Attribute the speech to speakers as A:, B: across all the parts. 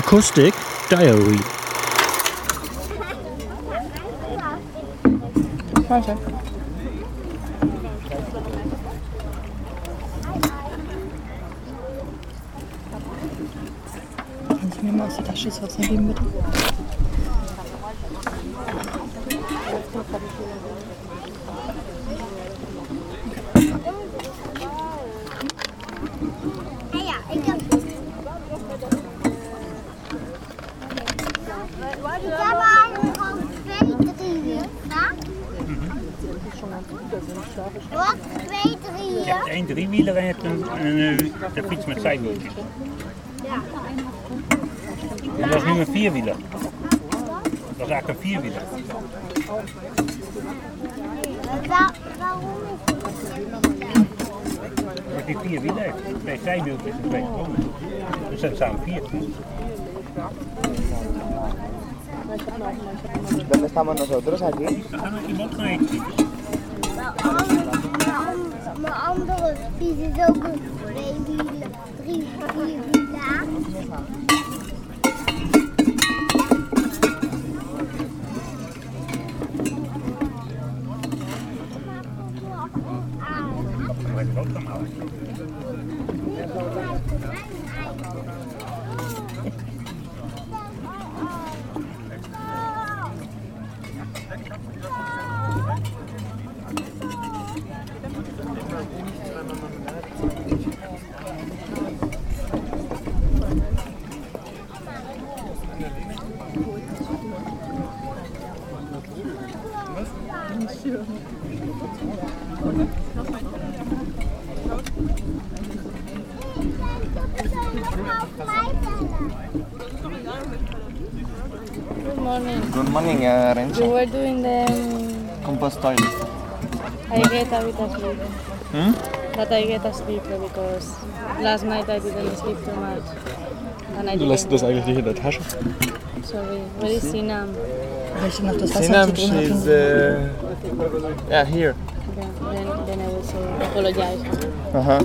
A: Acoustic Diary.
B: Proszę. Kannst du mir mal aus der Tasche das Wasser geben, bitte?
C: Wat? Twee, drie
D: Je hebt één driewieler en een, een, eh, fiets met zijwieltjes.
C: Ja.
D: Dat is nu een vierwieler. Dat is eigenlijk een vierwieler.
C: Waar, waarom is het
D: Dat die vier wielen heeft. Twee zijwieltjes en twee sprongwielen. Dus dat samen vier.
E: ¿Dónde estamos nosotros aquí?
B: Good morning.
E: Good morning, uh, Renzo.
B: were doing the um,
E: Compost toilet.
B: I get a bit of sleep.
E: Hmm?
B: But I get a sleeper because last night I didn't sleep too much. And I
F: Du lässt das eigentlich nicht in der Tasche.
B: Sorry. Where is Sinam?
G: Welche noch das Wasser
E: Sinam,
G: zu tun
E: she's uh, yeah here.
B: Yeah, then, then I will say apologize.
E: Uh huh.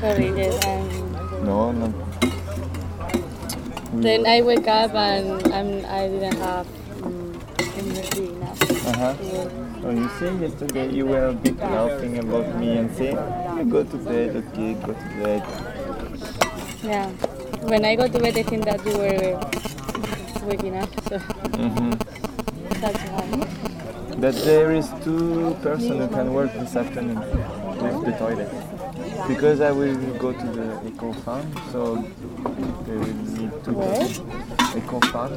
B: Sorry, yes, I'm
E: No, no.
B: Then I wake up and I'm, I didn't have um, energy enough.
E: Uh huh. Oh, you say yesterday you were a bit laughing about me and saying, "Ah, "Go to bed, okay, go to bed."
B: Yeah. When I go to bed, I think that you were up, so
E: hmm
B: that's why.
E: But there is two person who can work this afternoon with the toilet. Because I will go to the eco farm, so they will need to
B: Where?
E: eco farm,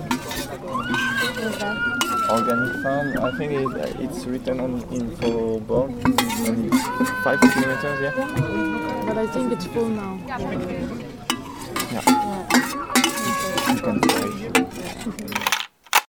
E: organic farm. I think it, it's written on info board. And five kilometers, yeah.
B: But I think it's full now.
E: You can try.